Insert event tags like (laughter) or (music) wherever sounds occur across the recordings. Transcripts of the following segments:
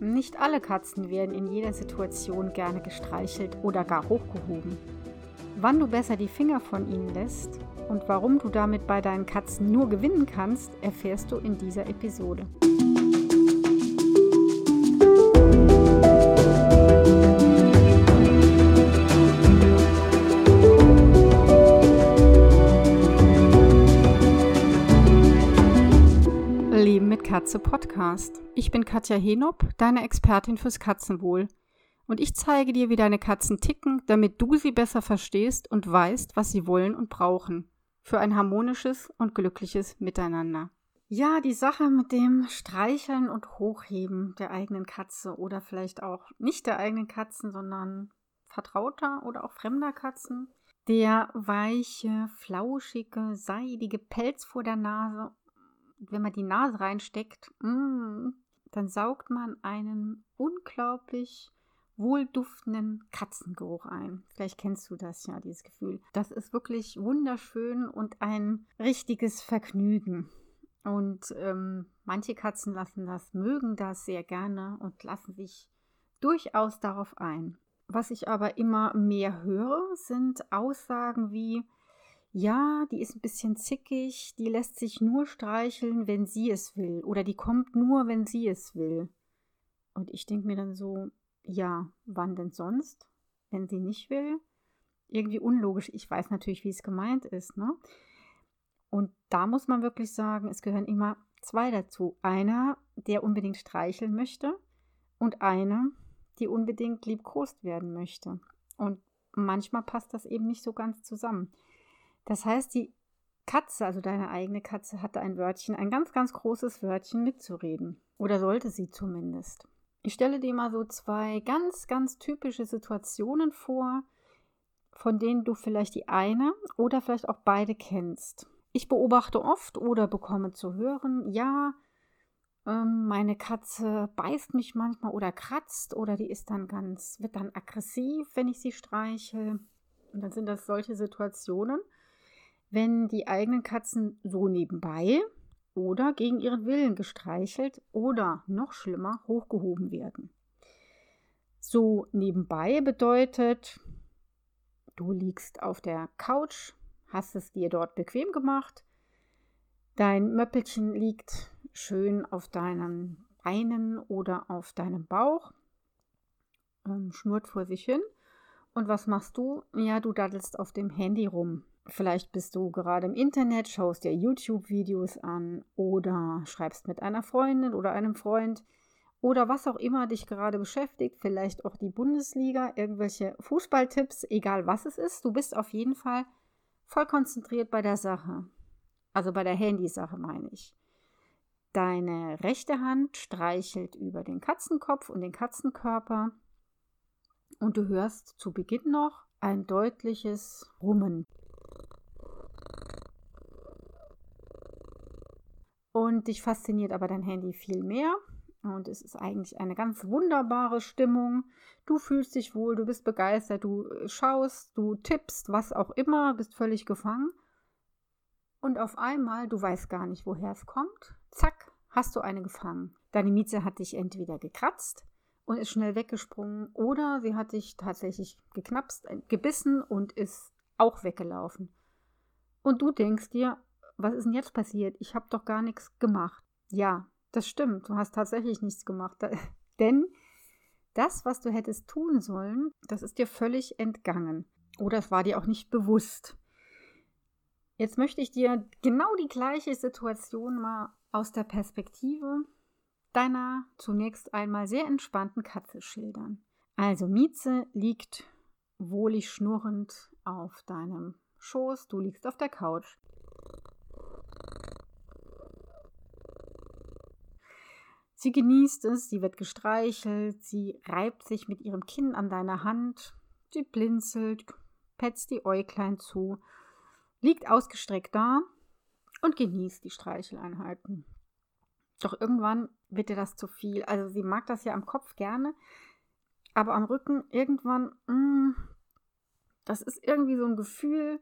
Nicht alle Katzen werden in jeder Situation gerne gestreichelt oder gar hochgehoben. Wann du besser die Finger von ihnen lässt und warum du damit bei deinen Katzen nur gewinnen kannst, erfährst du in dieser Episode. Katze Podcast. Ich bin Katja Henop, deine Expertin fürs Katzenwohl. Und ich zeige dir, wie deine Katzen ticken, damit du sie besser verstehst und weißt, was sie wollen und brauchen. Für ein harmonisches und glückliches Miteinander. Ja, die Sache mit dem Streicheln und Hochheben der eigenen Katze oder vielleicht auch nicht der eigenen Katzen, sondern vertrauter oder auch fremder Katzen. Der weiche, flauschige, seidige Pelz vor der Nase wenn man die Nase reinsteckt, mm, dann saugt man einen unglaublich wohlduftenden Katzengeruch ein. Vielleicht kennst du das ja, dieses Gefühl. Das ist wirklich wunderschön und ein richtiges Vergnügen. Und ähm, manche Katzen lassen das, mögen das sehr gerne und lassen sich durchaus darauf ein. Was ich aber immer mehr höre, sind Aussagen wie, ja, die ist ein bisschen zickig, die lässt sich nur streicheln, wenn sie es will. Oder die kommt nur, wenn sie es will. Und ich denke mir dann so, ja, wann denn sonst, wenn sie nicht will? Irgendwie unlogisch. Ich weiß natürlich, wie es gemeint ist, ne? Und da muss man wirklich sagen, es gehören immer zwei dazu. Einer, der unbedingt streicheln möchte und einer, die unbedingt liebkost werden möchte. Und manchmal passt das eben nicht so ganz zusammen. Das heißt, die Katze, also deine eigene Katze, hatte ein Wörtchen, ein ganz, ganz großes Wörtchen mitzureden. Oder sollte sie zumindest. Ich stelle dir mal so zwei ganz, ganz typische Situationen vor, von denen du vielleicht die eine oder vielleicht auch beide kennst. Ich beobachte oft oder bekomme zu hören, ja, ähm, meine Katze beißt mich manchmal oder kratzt oder die ist dann ganz, wird dann aggressiv, wenn ich sie streiche. Und dann sind das solche Situationen, wenn die eigenen Katzen so nebenbei oder gegen ihren Willen gestreichelt oder noch schlimmer hochgehoben werden. So nebenbei bedeutet, du liegst auf der Couch, hast es dir dort bequem gemacht, dein Möppelchen liegt schön auf deinen Beinen oder auf deinem Bauch, ähm, schnurrt vor sich hin. Und was machst du? Ja, du daddelst auf dem Handy rum. Vielleicht bist du gerade im Internet, schaust dir YouTube-Videos an oder schreibst mit einer Freundin oder einem Freund oder was auch immer dich gerade beschäftigt, vielleicht auch die Bundesliga, irgendwelche Fußballtipps, egal was es ist. Du bist auf jeden Fall voll konzentriert bei der Sache. Also bei der Handysache meine ich. Deine rechte Hand streichelt über den Katzenkopf und den Katzenkörper und du hörst zu Beginn noch ein deutliches Rummen. Und dich fasziniert aber dein Handy viel mehr. Und es ist eigentlich eine ganz wunderbare Stimmung. Du fühlst dich wohl, du bist begeistert, du äh, schaust, du tippst, was auch immer, bist völlig gefangen. Und auf einmal, du weißt gar nicht, woher es kommt. Zack, hast du eine gefangen. Deine Mieze hat dich entweder gekratzt und ist schnell weggesprungen oder sie hat dich tatsächlich geknapst, äh, gebissen und ist auch weggelaufen. Und du denkst dir, was ist denn jetzt passiert? Ich habe doch gar nichts gemacht. Ja, das stimmt, du hast tatsächlich nichts gemacht. (laughs) denn das, was du hättest tun sollen, das ist dir völlig entgangen. Oder es war dir auch nicht bewusst. Jetzt möchte ich dir genau die gleiche Situation mal aus der Perspektive deiner zunächst einmal sehr entspannten Katze schildern. Also Mieze liegt wohlig schnurrend auf deinem Schoß, du liegst auf der Couch. Sie genießt es, sie wird gestreichelt, sie reibt sich mit ihrem Kinn an deiner Hand, sie blinzelt, petzt die Äuglein zu, liegt ausgestreckt da und genießt die Streicheleinheiten. Doch irgendwann wird ihr das zu viel. Also sie mag das ja am Kopf gerne, aber am Rücken irgendwann, mh, mm, das ist irgendwie so ein Gefühl,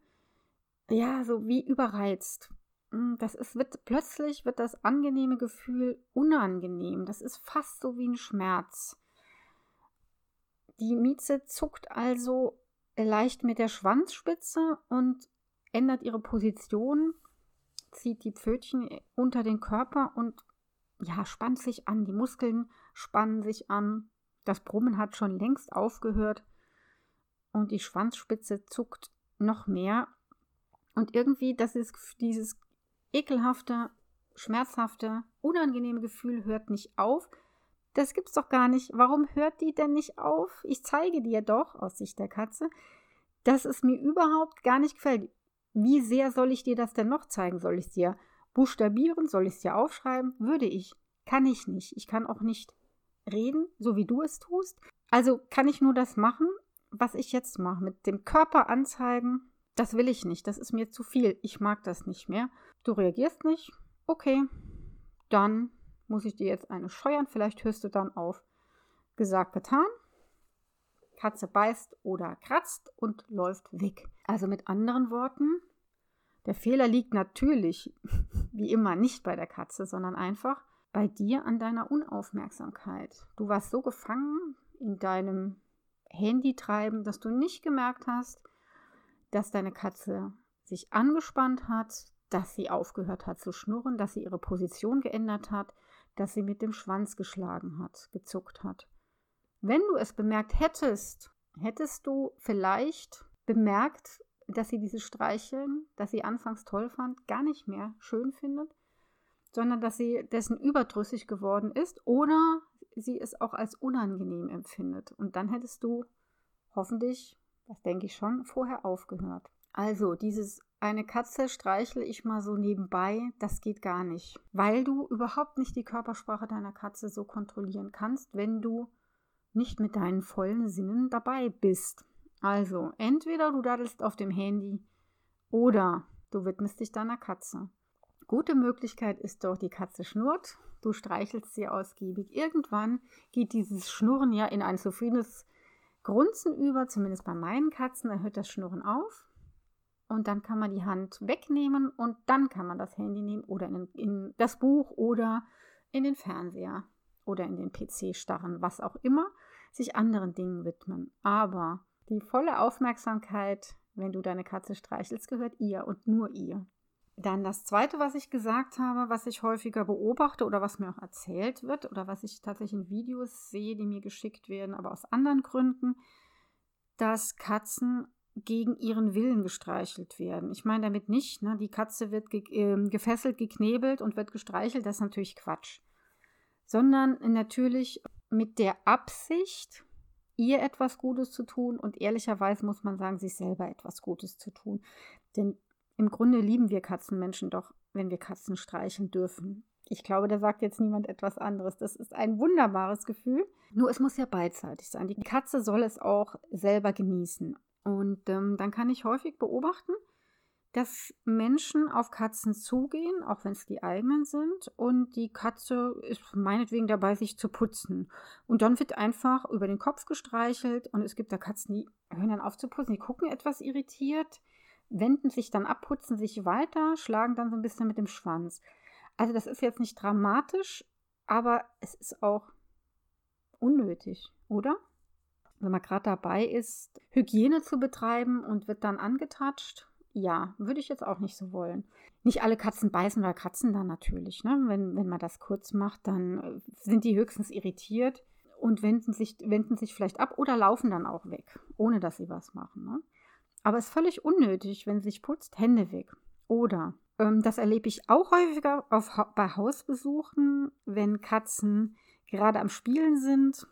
ja, so wie überreizt. Hm, das ist, wird, plötzlich wird das angenehme Gefühl unangenehm. Das ist fast so wie ein Schmerz. Die Mieze zuckt also leicht mit der Schwanzspitze und ändert ihre Position, zieht die Pfötchen unter den Körper und ja, spannt sich an. Die Muskeln spannen sich an. Das Brummen hat schon längst aufgehört und die Schwanzspitze zuckt noch mehr. Und irgendwie, das ist dieses ekelhafte, schmerzhafte, unangenehme Gefühl hört nicht auf. Das gibt's doch gar nicht. Warum hört die denn nicht auf? Ich zeige dir doch aus Sicht der Katze, dass es mir überhaupt gar nicht gefällt. Wie sehr soll ich dir das denn noch zeigen? Soll ich es dir buchstabieren? Soll ich es dir aufschreiben? Würde ich. Kann ich nicht. Ich kann auch nicht reden, so wie du es tust. Also kann ich nur das machen, was ich jetzt mache. Mit dem Körper anzeigen, das will ich nicht. Das ist mir zu viel. Ich mag das nicht mehr. Du reagierst nicht. Okay, dann muss ich dir jetzt eine scheuern. Vielleicht hörst du dann auf. Gesagt, getan. Katze beißt oder kratzt und läuft weg. Also mit anderen Worten, der Fehler liegt natürlich, (laughs) wie immer, nicht bei der Katze, sondern einfach bei dir an deiner Unaufmerksamkeit. Du warst so gefangen in deinem Handy treiben, dass du nicht gemerkt hast, dass deine Katze sich angespannt hat, dass sie aufgehört hat zu schnurren, dass sie ihre Position geändert hat, dass sie mit dem Schwanz geschlagen hat, gezuckt hat. Wenn du es bemerkt hättest, hättest du vielleicht bemerkt, dass sie dieses Streicheln, das sie anfangs toll fand, gar nicht mehr schön findet, sondern dass sie dessen überdrüssig geworden ist oder sie es auch als unangenehm empfindet. Und dann hättest du hoffentlich, das denke ich schon, vorher aufgehört. Also dieses eine Katze streichle ich mal so nebenbei, das geht gar nicht, weil du überhaupt nicht die Körpersprache deiner Katze so kontrollieren kannst, wenn du nicht mit deinen vollen Sinnen dabei bist. Also, entweder du daddelst auf dem Handy oder du widmest dich deiner Katze. Gute Möglichkeit ist doch, die Katze schnurrt, du streichelst sie ausgiebig. Irgendwann geht dieses Schnurren ja in ein zufriedenes Grunzen über, zumindest bei meinen Katzen, da hört das Schnurren auf. Und dann kann man die Hand wegnehmen und dann kann man das Handy nehmen oder in, in das Buch oder in den Fernseher oder in den PC starren, was auch immer, sich anderen Dingen widmen. Aber die volle Aufmerksamkeit, wenn du deine Katze streichelst, gehört ihr und nur ihr. Dann das Zweite, was ich gesagt habe, was ich häufiger beobachte oder was mir auch erzählt wird oder was ich tatsächlich in Videos sehe, die mir geschickt werden, aber aus anderen Gründen, dass Katzen gegen ihren Willen gestreichelt werden. Ich meine damit nicht, ne, die Katze wird ge äh, gefesselt, geknebelt und wird gestreichelt, das ist natürlich Quatsch. Sondern natürlich mit der Absicht, ihr etwas Gutes zu tun und ehrlicherweise muss man sagen, sich selber etwas Gutes zu tun. Denn im Grunde lieben wir Katzenmenschen doch, wenn wir Katzen streicheln dürfen. Ich glaube, da sagt jetzt niemand etwas anderes. Das ist ein wunderbares Gefühl. Nur es muss ja beidseitig sein. Die Katze soll es auch selber genießen. Und ähm, dann kann ich häufig beobachten, dass Menschen auf Katzen zugehen, auch wenn es die eigenen sind, und die Katze ist meinetwegen dabei, sich zu putzen. Und dann wird einfach über den Kopf gestreichelt und es gibt da Katzen, die hören dann auf zu putzen, die gucken etwas irritiert, wenden sich dann ab, putzen sich weiter, schlagen dann so ein bisschen mit dem Schwanz. Also das ist jetzt nicht dramatisch, aber es ist auch unnötig, oder? Wenn man gerade dabei ist, Hygiene zu betreiben und wird dann angetatscht ja, würde ich jetzt auch nicht so wollen. Nicht alle Katzen beißen oder kratzen dann natürlich. Ne? Wenn, wenn man das kurz macht, dann äh, sind die höchstens irritiert und wenden sich, wenden sich vielleicht ab oder laufen dann auch weg, ohne dass sie was machen. Ne? Aber es ist völlig unnötig, wenn sie sich putzt, Hände weg. Oder, ähm, das erlebe ich auch häufiger auf, bei Hausbesuchen, wenn Katzen gerade am Spielen sind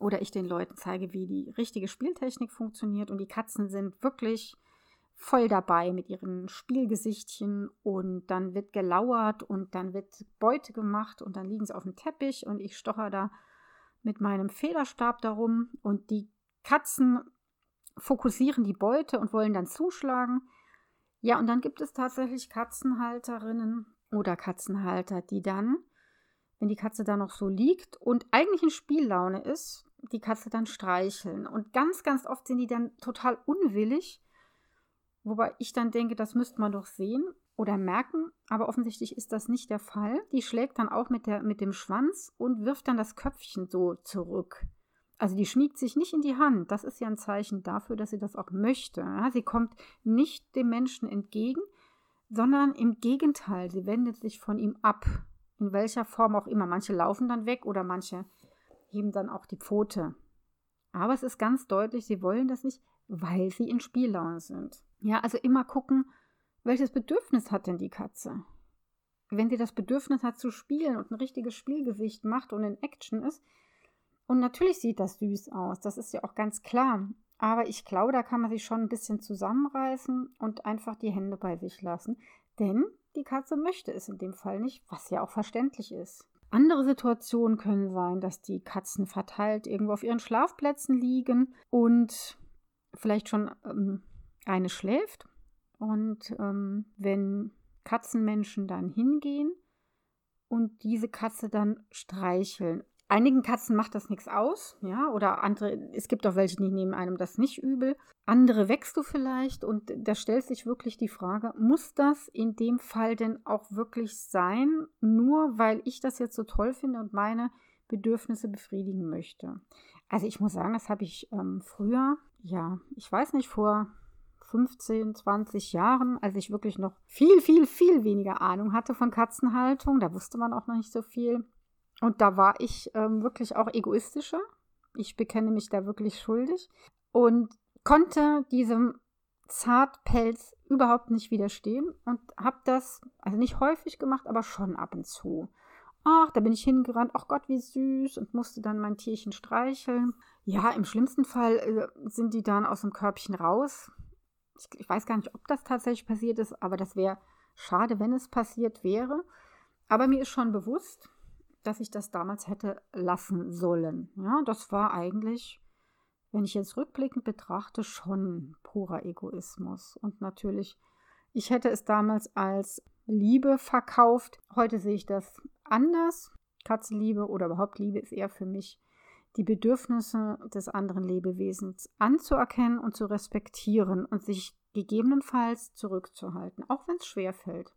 oder ich den Leuten zeige, wie die richtige Spieltechnik funktioniert und die Katzen sind wirklich voll dabei mit ihren Spielgesichtchen und dann wird gelauert und dann wird Beute gemacht und dann liegen sie auf dem Teppich und ich stocher da mit meinem Federstab darum und die Katzen fokussieren die Beute und wollen dann zuschlagen. Ja, und dann gibt es tatsächlich Katzenhalterinnen oder Katzenhalter, die dann, wenn die Katze da noch so liegt und eigentlich in Spiellaune ist, die Katze dann streicheln. Und ganz, ganz oft sind die dann total unwillig Wobei ich dann denke, das müsste man doch sehen. oder merken, aber offensichtlich ist das nicht der Fall. Die schlägt dann auch mit, der, mit dem Schwanz und wirft dann das Köpfchen so zurück. Also die schmiegt sich nicht in die Hand. Das ist ja ein Zeichen dafür, dass sie das auch möchte. Sie kommt nicht dem Menschen entgegen, sondern im Gegenteil, sie wendet sich von ihm ab. In welcher Form auch immer. Manche laufen dann weg oder manche heben dann auch die Pfote. Aber es ist ganz deutlich, sie wollen das nicht, weil sie in Spiellaune sind. Ja, also immer gucken, welches Bedürfnis hat denn die Katze? Wenn sie das Bedürfnis hat zu spielen und ein richtiges Spielgesicht macht und in Action ist, und natürlich sieht das süß aus, das ist ja auch ganz klar. Aber ich glaube, da kann man sich schon ein bisschen zusammenreißen und einfach die Hände bei sich lassen. Denn die Katze möchte es in dem Fall nicht, was ja auch verständlich ist. Andere Situationen können sein, dass die Katzen verteilt irgendwo auf ihren Schlafplätzen liegen und vielleicht schon ähm, eine schläft. Und ähm, wenn Katzenmenschen dann hingehen und diese Katze dann streicheln Einigen Katzen macht das nichts aus, ja, oder andere, es gibt auch welche, die nehmen einem das nicht übel. Andere wächst du vielleicht und da stellt sich wirklich die Frage, muss das in dem Fall denn auch wirklich sein, nur weil ich das jetzt so toll finde und meine Bedürfnisse befriedigen möchte? Also ich muss sagen, das habe ich ähm, früher, ja, ich weiß nicht, vor 15, 20 Jahren, als ich wirklich noch viel, viel, viel weniger Ahnung hatte von Katzenhaltung, da wusste man auch noch nicht so viel, und da war ich ähm, wirklich auch egoistischer. Ich bekenne mich da wirklich schuldig und konnte diesem Zartpelz überhaupt nicht widerstehen und habe das, also nicht häufig gemacht, aber schon ab und zu. Ach, da bin ich hingerannt, ach Gott, wie süß und musste dann mein Tierchen streicheln. Ja, im schlimmsten Fall äh, sind die dann aus dem Körbchen raus. Ich, ich weiß gar nicht, ob das tatsächlich passiert ist, aber das wäre schade, wenn es passiert wäre. Aber mir ist schon bewusst, dass ich das damals hätte lassen sollen. Ja, das war eigentlich, wenn ich jetzt rückblickend betrachte, schon purer Egoismus. Und natürlich, ich hätte es damals als Liebe verkauft. Heute sehe ich das anders. Katzenliebe oder überhaupt Liebe ist eher für mich die Bedürfnisse des anderen Lebewesens anzuerkennen und zu respektieren und sich gegebenenfalls zurückzuhalten, auch wenn es schwer fällt.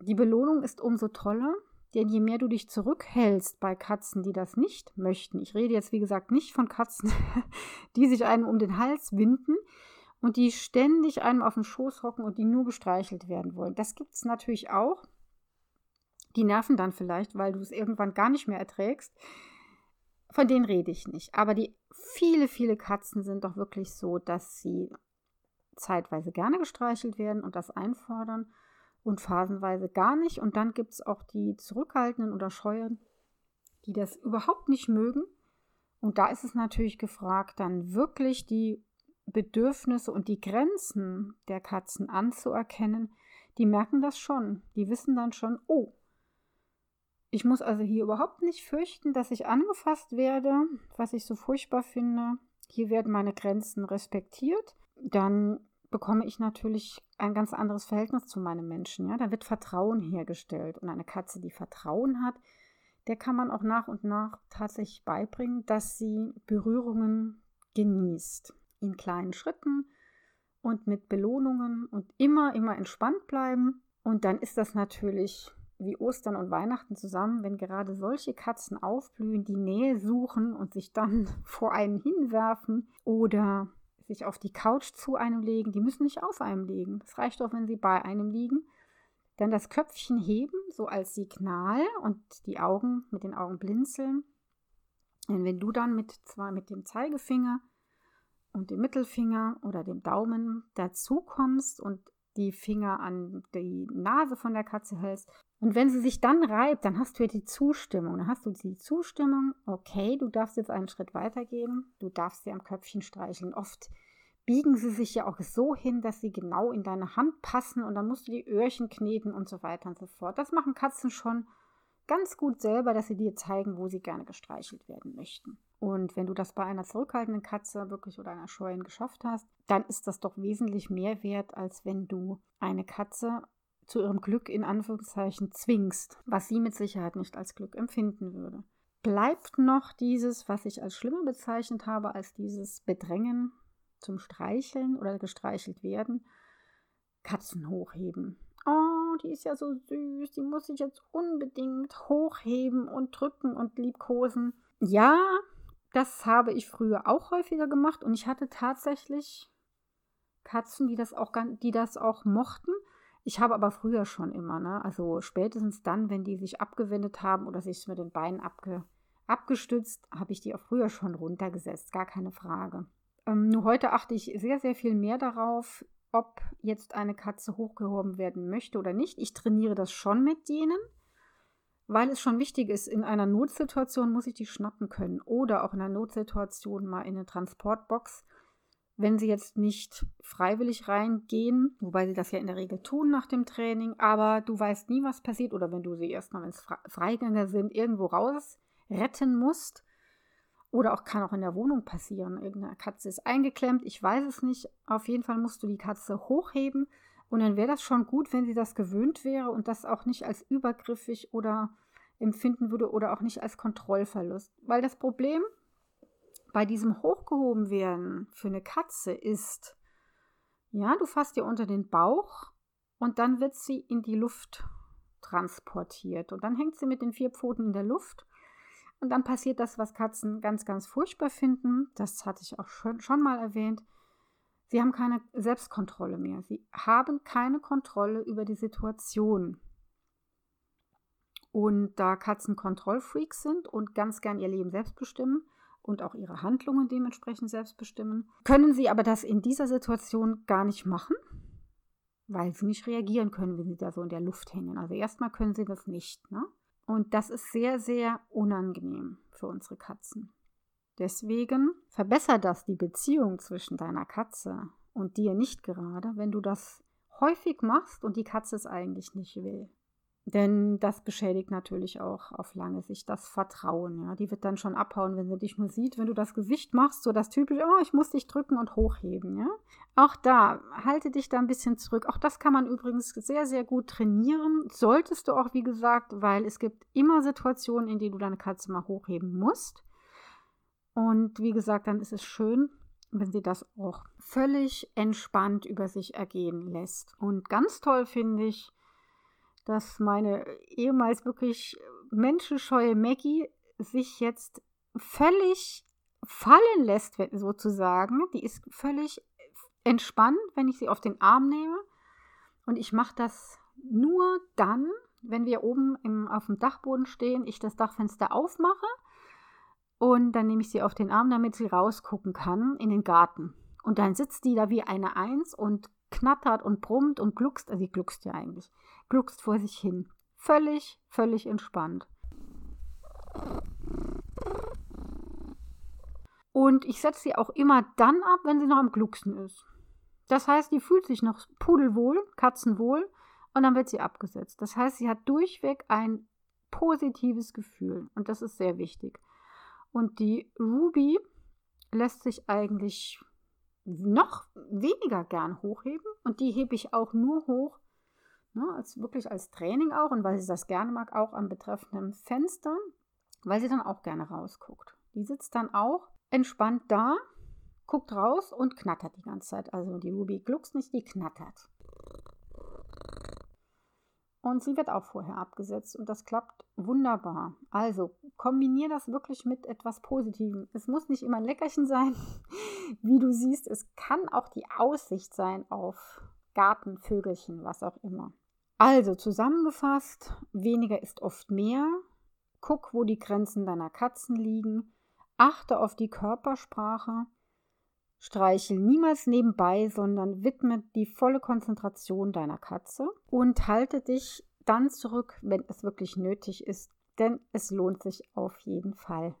Die Belohnung ist umso toller, denn je mehr du dich zurückhältst bei Katzen, die das nicht möchten, ich rede jetzt wie gesagt nicht von Katzen, (laughs) die sich einem um den Hals winden und die ständig einem auf den Schoß hocken und die nur gestreichelt werden wollen. Das gibt es natürlich auch. Die nerven dann vielleicht, weil du es irgendwann gar nicht mehr erträgst. Von denen rede ich nicht. Aber die viele, viele Katzen sind doch wirklich so, dass sie zeitweise gerne gestreichelt werden und das einfordern und phasenweise gar nicht. Und dann gibt es auch die Zurückhaltenden oder Scheuen, die das überhaupt nicht mögen. Und da ist es natürlich gefragt, dann wirklich die Bedürfnisse und die Grenzen der Katzen anzuerkennen. Die merken das schon. Die wissen dann schon, oh, ich muss also hier überhaupt nicht fürchten, dass ich angefasst werde, was ich so furchtbar finde. Hier werden meine Grenzen respektiert. Dann bekomme ich natürlich ein ganz anderes Verhältnis zu meinem Menschen. Ja? Da wird Vertrauen hergestellt. Und eine Katze, die Vertrauen hat, der kann man auch nach und nach tatsächlich beibringen, dass sie Berührungen genießt. In kleinen Schritten und mit Belohnungen und immer, immer entspannt bleiben. Und dann ist das natürlich wie Ostern und Weihnachten zusammen, wenn gerade solche Katzen aufblühen, die Nähe suchen und sich dann (laughs) vor einen hinwerfen oder sich auf die Couch zu einem legen. Die müssen nicht auf einem liegen. Es reicht doch, wenn sie bei einem liegen. Dann das Köpfchen heben, so als Signal und die Augen mit den Augen blinzeln. Und wenn du dann mit zwar mit dem Zeigefinger und dem Mittelfinger oder dem Daumen dazu kommst und die Finger an die Nase von der Katze hältst. Und wenn sie sich dann reibt, dann hast du ja die Zustimmung. Dann hast du die Zustimmung, okay, du darfst jetzt einen Schritt weitergehen, du darfst sie am Köpfchen streicheln. Oft biegen sie sich ja auch so hin, dass sie genau in deine Hand passen und dann musst du die Öhrchen kneten und so weiter und so fort. Das machen Katzen schon ganz gut selber, dass sie dir zeigen, wo sie gerne gestreichelt werden möchten. Und wenn du das bei einer zurückhaltenden Katze wirklich oder einer scheuen geschafft hast, dann ist das doch wesentlich mehr wert, als wenn du eine Katze zu ihrem Glück in Anführungszeichen zwingst, was sie mit Sicherheit nicht als Glück empfinden würde. Bleibt noch dieses, was ich als schlimmer bezeichnet habe, als dieses Bedrängen zum Streicheln oder gestreichelt werden, Katzen hochheben. Die ist ja so süß, die muss ich jetzt unbedingt hochheben und drücken und liebkosen. Ja, das habe ich früher auch häufiger gemacht und ich hatte tatsächlich Katzen, die das auch, die das auch mochten. Ich habe aber früher schon immer, ne? also spätestens dann, wenn die sich abgewendet haben oder sich mit den Beinen abge, abgestützt, habe ich die auch früher schon runtergesetzt, gar keine Frage. Ähm, nur heute achte ich sehr, sehr viel mehr darauf, ob jetzt eine Katze hochgehoben werden möchte oder nicht. Ich trainiere das schon mit denen, weil es schon wichtig ist, in einer Notsituation muss ich die schnappen können oder auch in einer Notsituation mal in eine Transportbox wenn sie jetzt nicht freiwillig reingehen, wobei sie das ja in der Regel tun nach dem Training, aber du weißt nie, was passiert oder wenn du sie erstmal, wenn es Freigänger sind, irgendwo raus retten musst. Oder auch kann auch in der Wohnung passieren. Irgendeine Katze ist eingeklemmt, ich weiß es nicht. Auf jeden Fall musst du die Katze hochheben und dann wäre das schon gut, wenn sie das gewöhnt wäre und das auch nicht als übergriffig oder empfinden würde oder auch nicht als Kontrollverlust. Weil das Problem bei diesem hochgehoben werden für eine Katze ist, ja, du fasst ihr unter den Bauch und dann wird sie in die Luft transportiert und dann hängt sie mit den vier Pfoten in der Luft und dann passiert das, was Katzen ganz, ganz furchtbar finden. Das hatte ich auch schon, schon mal erwähnt. Sie haben keine Selbstkontrolle mehr. Sie haben keine Kontrolle über die Situation. Und da Katzen Kontrollfreaks sind und ganz gern ihr Leben selbst bestimmen, und auch ihre Handlungen dementsprechend selbst bestimmen. Können sie aber das in dieser Situation gar nicht machen, weil sie nicht reagieren können, wenn sie da so in der Luft hängen. Also erstmal können sie das nicht. Ne? Und das ist sehr, sehr unangenehm für unsere Katzen. Deswegen verbessert das die Beziehung zwischen deiner Katze und dir nicht gerade, wenn du das häufig machst und die Katze es eigentlich nicht will. Denn das beschädigt natürlich auch auf lange Sicht das Vertrauen. Ja. Die wird dann schon abhauen, wenn sie dich nur sieht, wenn du das Gewicht machst, so das typische, oh, ich muss dich drücken und hochheben. Ja. Auch da, halte dich da ein bisschen zurück. Auch das kann man übrigens sehr, sehr gut trainieren. Solltest du auch, wie gesagt, weil es gibt immer Situationen, in denen du deine Katze mal hochheben musst. Und wie gesagt, dann ist es schön, wenn sie das auch völlig entspannt über sich ergehen lässt. Und ganz toll finde ich, dass meine ehemals wirklich menschenscheue Maggie sich jetzt völlig fallen lässt, sozusagen. Die ist völlig entspannt, wenn ich sie auf den Arm nehme. Und ich mache das nur dann, wenn wir oben im, auf dem Dachboden stehen, ich das Dachfenster aufmache und dann nehme ich sie auf den Arm, damit sie rausgucken kann in den Garten. Und dann sitzt die da wie eine Eins und knattert und brummt und gluckst, also sie gluckst ja eigentlich, gluckst vor sich hin. Völlig, völlig entspannt. Und ich setze sie auch immer dann ab, wenn sie noch am Glucksen ist. Das heißt, die fühlt sich noch pudelwohl, katzenwohl, und dann wird sie abgesetzt. Das heißt, sie hat durchweg ein positives Gefühl und das ist sehr wichtig. Und die Ruby lässt sich eigentlich noch weniger gern hochheben und die hebe ich auch nur hoch, ne, als wirklich als Training auch und weil sie das gerne mag, auch am betreffenden Fenster, weil sie dann auch gerne rausguckt. Die sitzt dann auch entspannt da, guckt raus und knattert die ganze Zeit. Also die Ruby gluckst nicht, die knattert. Und sie wird auch vorher abgesetzt und das klappt wunderbar. Also kombiniere das wirklich mit etwas Positivem. Es muss nicht immer ein Leckerchen sein, (laughs) wie du siehst. Es kann auch die Aussicht sein auf Garten, Vögelchen, was auch immer. Also zusammengefasst, weniger ist oft mehr. Guck, wo die Grenzen deiner Katzen liegen. Achte auf die Körpersprache. Streichel niemals nebenbei, sondern widme die volle Konzentration deiner Katze und halte dich dann zurück, wenn es wirklich nötig ist, denn es lohnt sich auf jeden Fall.